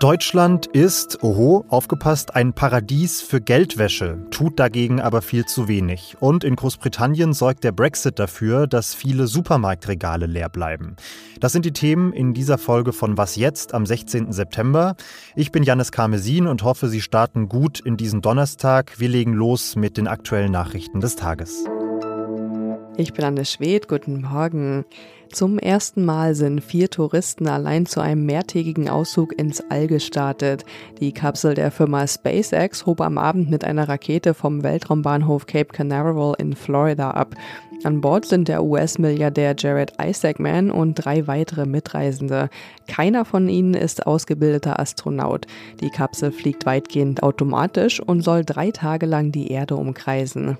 Deutschland ist, oho, aufgepasst, ein Paradies für Geldwäsche, tut dagegen aber viel zu wenig. Und in Großbritannien sorgt der Brexit dafür, dass viele Supermarktregale leer bleiben. Das sind die Themen in dieser Folge von Was jetzt am 16. September. Ich bin Janis Karmesin und hoffe, Sie starten gut in diesen Donnerstag. Wir legen los mit den aktuellen Nachrichten des Tages. Ich bin Anne Schwed, guten Morgen. Zum ersten Mal sind vier Touristen allein zu einem mehrtägigen Auszug ins All gestartet. Die Kapsel der Firma SpaceX hob am Abend mit einer Rakete vom Weltraumbahnhof Cape Canaveral in Florida ab. An Bord sind der US-Milliardär Jared Isaacman und drei weitere Mitreisende. Keiner von ihnen ist ausgebildeter Astronaut. Die Kapsel fliegt weitgehend automatisch und soll drei Tage lang die Erde umkreisen.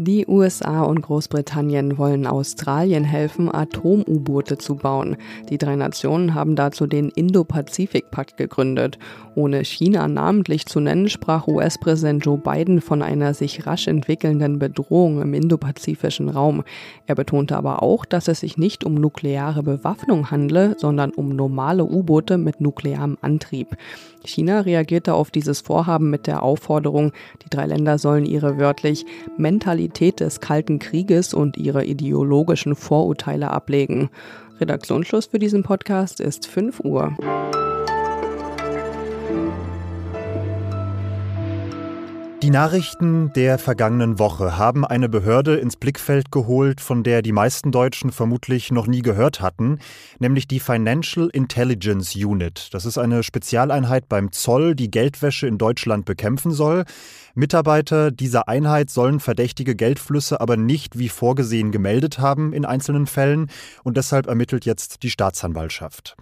Die USA und Großbritannien wollen Australien helfen, Atom-U-Boote zu bauen. Die drei Nationen haben dazu den Indo-Pazifik-Pakt gegründet. Ohne China namentlich zu nennen, sprach US-Präsident Joe Biden von einer sich rasch entwickelnden Bedrohung im indopazifischen Raum. Er betonte aber auch, dass es sich nicht um nukleare Bewaffnung handle, sondern um normale U-Boote mit nuklearem Antrieb. China reagierte auf dieses Vorhaben mit der Aufforderung, die drei Länder sollen ihre wörtlich Mentalität des Kalten Krieges und ihre ideologischen Vorurteile ablegen. Redaktionsschluss für diesen Podcast ist 5 Uhr. Die Nachrichten der vergangenen Woche haben eine Behörde ins Blickfeld geholt, von der die meisten Deutschen vermutlich noch nie gehört hatten, nämlich die Financial Intelligence Unit. Das ist eine Spezialeinheit beim Zoll, die Geldwäsche in Deutschland bekämpfen soll. Mitarbeiter dieser Einheit sollen verdächtige Geldflüsse aber nicht wie vorgesehen gemeldet haben in einzelnen Fällen und deshalb ermittelt jetzt die Staatsanwaltschaft.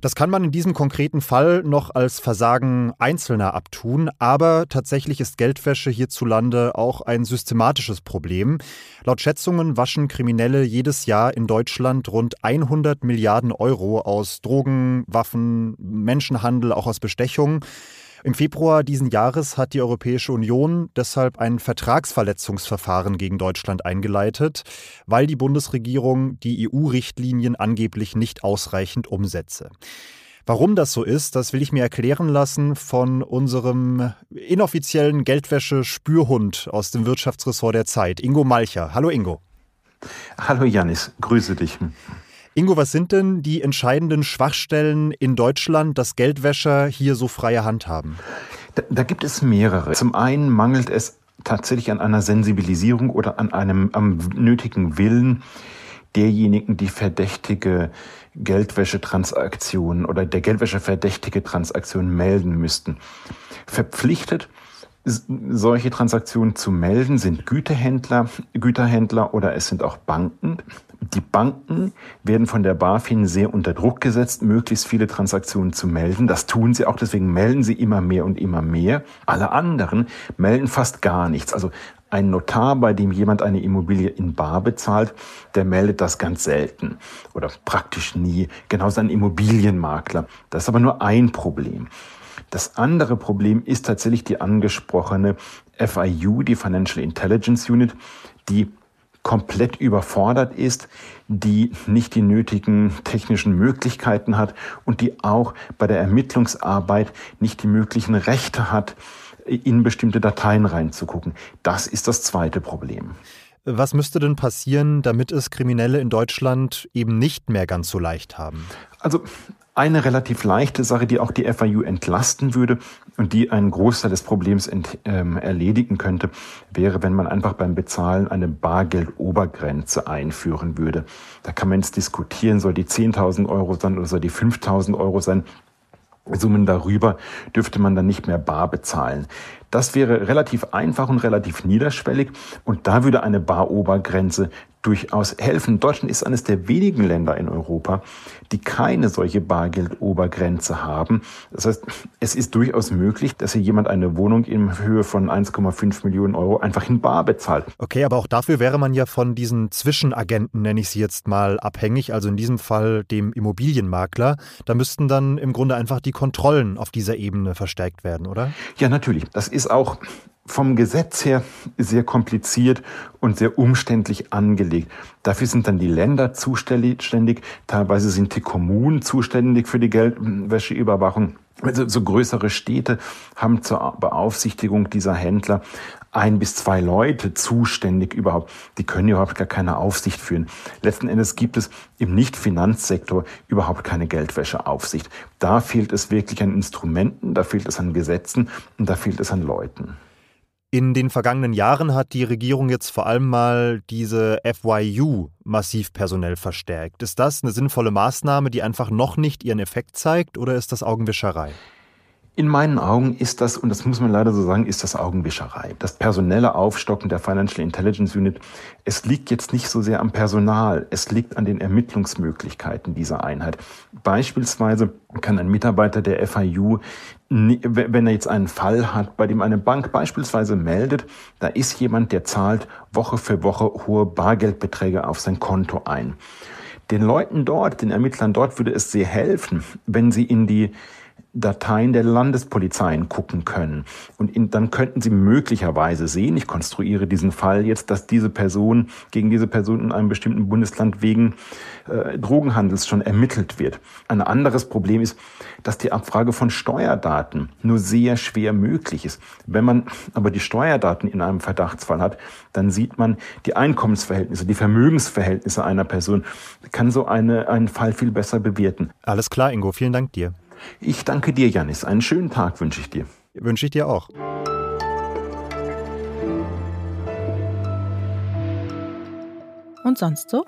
Das kann man in diesem konkreten Fall noch als Versagen Einzelner abtun, aber tatsächlich ist Geldwäsche hierzulande auch ein systematisches Problem. Laut Schätzungen waschen Kriminelle jedes Jahr in Deutschland rund 100 Milliarden Euro aus Drogen, Waffen, Menschenhandel, auch aus Bestechung. Im Februar diesen Jahres hat die Europäische Union deshalb ein Vertragsverletzungsverfahren gegen Deutschland eingeleitet, weil die Bundesregierung die EU-Richtlinien angeblich nicht ausreichend umsetze. Warum das so ist, das will ich mir erklären lassen von unserem inoffiziellen Geldwäsche-Spürhund aus dem Wirtschaftsressort der Zeit, Ingo Malcher. Hallo Ingo. Hallo Janis, grüße dich. Ingo, was sind denn die entscheidenden Schwachstellen in Deutschland, dass Geldwäscher hier so freie Hand haben? Da, da gibt es mehrere. Zum einen mangelt es tatsächlich an einer Sensibilisierung oder an einem am nötigen Willen derjenigen, die verdächtige Geldwäschetransaktionen oder der Geldwäsche verdächtige Transaktionen melden müssten. Verpflichtet solche Transaktionen zu melden sind Gütehändler, Güterhändler oder es sind auch Banken. Die Banken werden von der BaFin sehr unter Druck gesetzt, möglichst viele Transaktionen zu melden. Das tun sie auch, deswegen melden sie immer mehr und immer mehr. Alle anderen melden fast gar nichts. Also ein Notar, bei dem jemand eine Immobilie in Bar bezahlt, der meldet das ganz selten oder praktisch nie. Genauso ein Immobilienmakler. Das ist aber nur ein Problem. Das andere Problem ist tatsächlich die angesprochene FIU, die Financial Intelligence Unit, die komplett überfordert ist, die nicht die nötigen technischen Möglichkeiten hat und die auch bei der Ermittlungsarbeit nicht die möglichen Rechte hat, in bestimmte Dateien reinzugucken. Das ist das zweite Problem. Was müsste denn passieren, damit es Kriminelle in Deutschland eben nicht mehr ganz so leicht haben? Also eine relativ leichte Sache, die auch die FIU entlasten würde und die einen Großteil des Problems ent, ähm, erledigen könnte, wäre, wenn man einfach beim Bezahlen eine Bargeldobergrenze einführen würde. Da kann man jetzt diskutieren, soll die 10.000 Euro sein oder soll die 5.000 Euro sein. Summen darüber dürfte man dann nicht mehr bar bezahlen. Das wäre relativ einfach und relativ niederschwellig und da würde eine Barobergrenze durchaus helfen. Deutschland ist eines der wenigen Länder in Europa, die keine solche Bargeldobergrenze haben. Das heißt, es ist durchaus möglich, dass hier jemand eine Wohnung in Höhe von 1,5 Millionen Euro einfach in Bar bezahlt. Okay, aber auch dafür wäre man ja von diesen Zwischenagenten, nenne ich sie jetzt mal, abhängig, also in diesem Fall dem Immobilienmakler. Da müssten dann im Grunde einfach die Kontrollen auf dieser Ebene verstärkt werden, oder? Ja, natürlich. Das ist auch vom Gesetz her sehr kompliziert und sehr umständlich angelegt. Dafür sind dann die Länder zuständig, teilweise sind die Kommunen zuständig für die Geldwäscheüberwachung. Also so größere Städte haben zur Beaufsichtigung dieser Händler ein bis zwei Leute zuständig überhaupt. Die können überhaupt gar keine Aufsicht führen. Letzten Endes gibt es im Nicht-Finanzsektor überhaupt keine Geldwäscheaufsicht. Da fehlt es wirklich an Instrumenten, da fehlt es an Gesetzen und da fehlt es an Leuten. In den vergangenen Jahren hat die Regierung jetzt vor allem mal diese FYU massiv personell verstärkt. Ist das eine sinnvolle Maßnahme, die einfach noch nicht ihren Effekt zeigt oder ist das Augenwischerei? In meinen Augen ist das, und das muss man leider so sagen, ist das Augenwischerei. Das personelle Aufstocken der Financial Intelligence Unit, es liegt jetzt nicht so sehr am Personal, es liegt an den Ermittlungsmöglichkeiten dieser Einheit. Beispielsweise kann ein Mitarbeiter der FIU, wenn er jetzt einen Fall hat, bei dem eine Bank beispielsweise meldet, da ist jemand, der zahlt Woche für Woche hohe Bargeldbeträge auf sein Konto ein. Den Leuten dort, den Ermittlern dort würde es sehr helfen, wenn sie in die Dateien der Landespolizeien gucken können. Und in, dann könnten sie möglicherweise sehen, ich konstruiere diesen Fall jetzt, dass diese Person gegen diese Person in einem bestimmten Bundesland wegen äh, Drogenhandels schon ermittelt wird. Ein anderes Problem ist, dass die Abfrage von Steuerdaten nur sehr schwer möglich ist. Wenn man aber die Steuerdaten in einem Verdachtsfall hat, dann sieht man die Einkommensverhältnisse, die Vermögensverhältnisse einer Person, kann so eine, einen Fall viel besser bewerten. Alles klar, Ingo, vielen Dank dir. Ich danke dir, Janis. Einen schönen Tag wünsche ich dir. Wünsche ich dir auch. Und sonst so?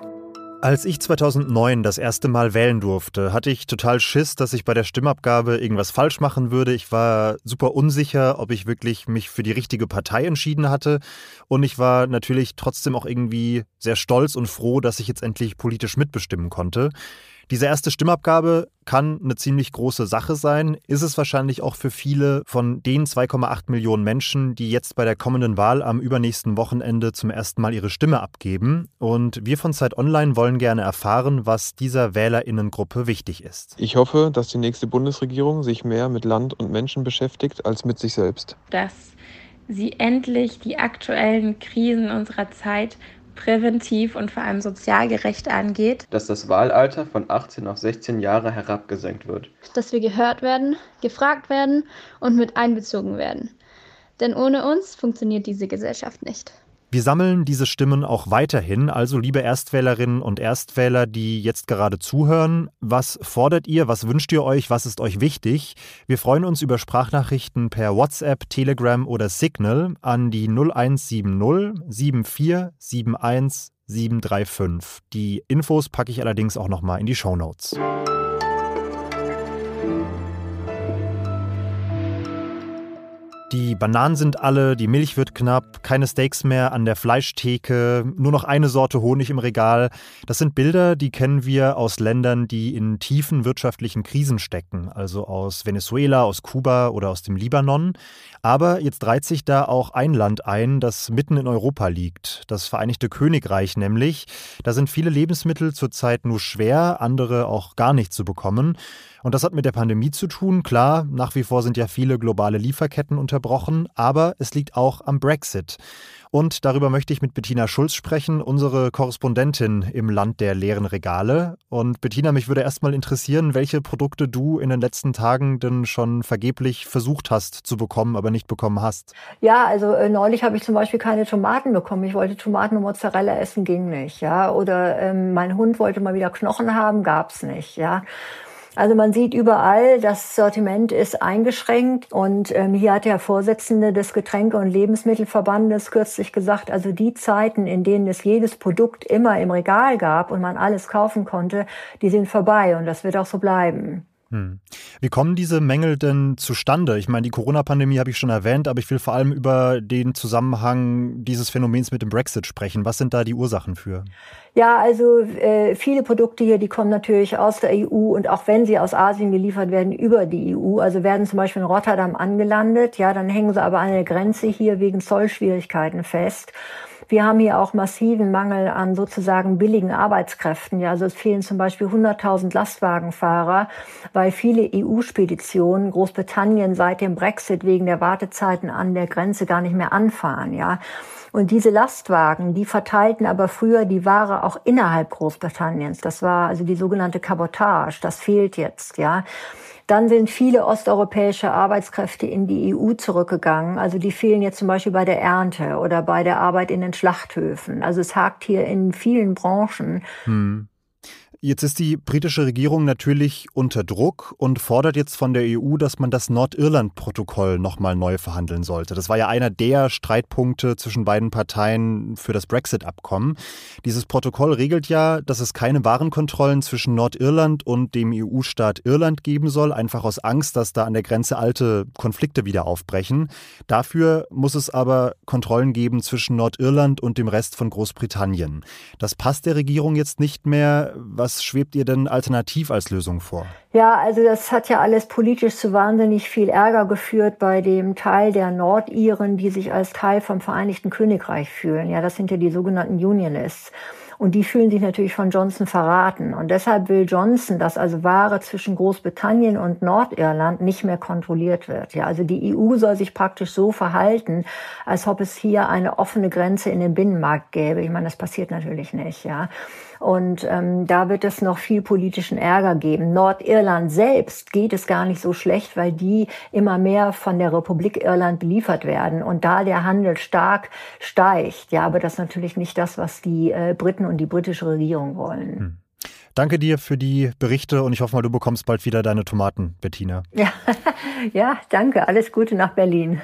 Als ich 2009 das erste Mal wählen durfte, hatte ich total Schiss, dass ich bei der Stimmabgabe irgendwas falsch machen würde. Ich war super unsicher, ob ich wirklich mich für die richtige Partei entschieden hatte. Und ich war natürlich trotzdem auch irgendwie sehr stolz und froh, dass ich jetzt endlich politisch mitbestimmen konnte. Diese erste Stimmabgabe kann eine ziemlich große Sache sein, ist es wahrscheinlich auch für viele von den 2,8 Millionen Menschen, die jetzt bei der kommenden Wahl am übernächsten Wochenende zum ersten Mal ihre Stimme abgeben. Und wir von Zeit Online wollen gerne erfahren, was dieser Wählerinnengruppe wichtig ist. Ich hoffe, dass die nächste Bundesregierung sich mehr mit Land und Menschen beschäftigt als mit sich selbst. Dass sie endlich die aktuellen Krisen unserer Zeit präventiv und vor allem sozial gerecht angeht. Dass das Wahlalter von 18 auf 16 Jahre herabgesenkt wird. Dass wir gehört werden, gefragt werden und mit einbezogen werden. Denn ohne uns funktioniert diese Gesellschaft nicht. Wir sammeln diese Stimmen auch weiterhin. Also, liebe Erstwählerinnen und Erstwähler, die jetzt gerade zuhören, was fordert ihr, was wünscht ihr euch, was ist euch wichtig? Wir freuen uns über Sprachnachrichten per WhatsApp, Telegram oder Signal an die 0170 7471 735. Die Infos packe ich allerdings auch nochmal in die Show Notes. Die Bananen sind alle, die Milch wird knapp, keine Steaks mehr an der Fleischtheke, nur noch eine Sorte Honig im Regal. Das sind Bilder, die kennen wir aus Ländern, die in tiefen wirtschaftlichen Krisen stecken, also aus Venezuela, aus Kuba oder aus dem Libanon. Aber jetzt reiht sich da auch ein Land ein, das mitten in Europa liegt, das Vereinigte Königreich nämlich. Da sind viele Lebensmittel zurzeit nur schwer, andere auch gar nicht zu bekommen. Und das hat mit der Pandemie zu tun. Klar, nach wie vor sind ja viele globale Lieferketten unterbrochen, aber es liegt auch am Brexit. Und darüber möchte ich mit Bettina Schulz sprechen, unsere Korrespondentin im Land der leeren Regale. Und Bettina, mich würde erstmal interessieren, welche Produkte du in den letzten Tagen denn schon vergeblich versucht hast zu bekommen, aber nicht bekommen hast. Ja, also äh, neulich habe ich zum Beispiel keine Tomaten bekommen. Ich wollte Tomaten und Mozzarella essen, ging nicht. Ja, oder ähm, mein Hund wollte mal wieder Knochen haben, gab's nicht. Ja. Also man sieht überall, das Sortiment ist eingeschränkt und ähm, hier hat der Vorsitzende des Getränke- und Lebensmittelverbandes kürzlich gesagt, also die Zeiten, in denen es jedes Produkt immer im Regal gab und man alles kaufen konnte, die sind vorbei und das wird auch so bleiben. Hm. Wie kommen diese Mängel denn zustande? Ich meine, die Corona-Pandemie habe ich schon erwähnt, aber ich will vor allem über den Zusammenhang dieses Phänomens mit dem Brexit sprechen. Was sind da die Ursachen für? Ja, also äh, viele Produkte hier, die kommen natürlich aus der EU und auch wenn sie aus Asien geliefert werden, über die EU. Also werden zum Beispiel in Rotterdam angelandet, ja, dann hängen sie aber an der Grenze hier wegen Zollschwierigkeiten fest. Wir haben hier auch massiven Mangel an sozusagen billigen Arbeitskräften. Ja, also es fehlen zum Beispiel 100.000 Lastwagenfahrer, weil viele EU-Speditionen Großbritannien seit dem Brexit wegen der Wartezeiten an der Grenze gar nicht mehr anfahren. Ja. Und diese Lastwagen, die verteilten aber früher die Ware auch innerhalb Großbritanniens. Das war also die sogenannte Kabotage. Das fehlt jetzt, ja. Dann sind viele osteuropäische Arbeitskräfte in die EU zurückgegangen. Also die fehlen jetzt zum Beispiel bei der Ernte oder bei der Arbeit in den Schlachthöfen. Also es hakt hier in vielen Branchen. Hm. Jetzt ist die britische Regierung natürlich unter Druck und fordert jetzt von der EU, dass man das Nordirland-Protokoll nochmal neu verhandeln sollte. Das war ja einer der Streitpunkte zwischen beiden Parteien für das Brexit-Abkommen. Dieses Protokoll regelt ja, dass es keine Warenkontrollen zwischen Nordirland und dem EU-Staat Irland geben soll, einfach aus Angst, dass da an der Grenze alte Konflikte wieder aufbrechen. Dafür muss es aber Kontrollen geben zwischen Nordirland und dem Rest von Großbritannien. Das passt der Regierung jetzt nicht mehr. Was schwebt ihr denn alternativ als Lösung vor? Ja, also das hat ja alles politisch zu wahnsinnig viel Ärger geführt bei dem Teil der Nordiren, die sich als Teil vom Vereinigten Königreich fühlen. Ja, das sind ja die sogenannten Unionists. Und die fühlen sich natürlich von Johnson verraten. Und deshalb will Johnson, dass also Ware zwischen Großbritannien und Nordirland nicht mehr kontrolliert wird. Ja, also die EU soll sich praktisch so verhalten, als ob es hier eine offene Grenze in den Binnenmarkt gäbe. Ich meine, das passiert natürlich nicht. Ja. Und ähm, da wird es noch viel politischen Ärger geben. Nordirland selbst geht es gar nicht so schlecht, weil die immer mehr von der Republik Irland beliefert werden und da der Handel stark steigt. Ja, aber das ist natürlich nicht das, was die äh, Briten und die britische Regierung wollen. Hm. Danke dir für die Berichte und ich hoffe mal, du bekommst bald wieder deine Tomaten, Bettina. Ja, ja danke. Alles Gute nach Berlin.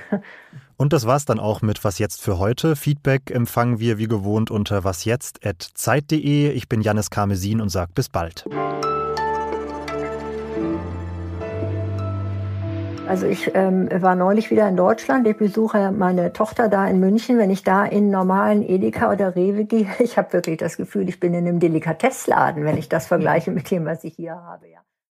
Und das war's dann auch mit Was jetzt für heute. Feedback empfangen wir wie gewohnt unter wasjetzt.zeit.de. Ich bin Janis Karmesin und sage bis bald. Also ich ähm, war neulich wieder in Deutschland. Ich besuche meine Tochter da in München. Wenn ich da in normalen Edeka oder Rewe gehe, ich habe wirklich das Gefühl, ich bin in einem Delikatessladen, wenn ich das vergleiche mit dem, was ich hier habe. Ja.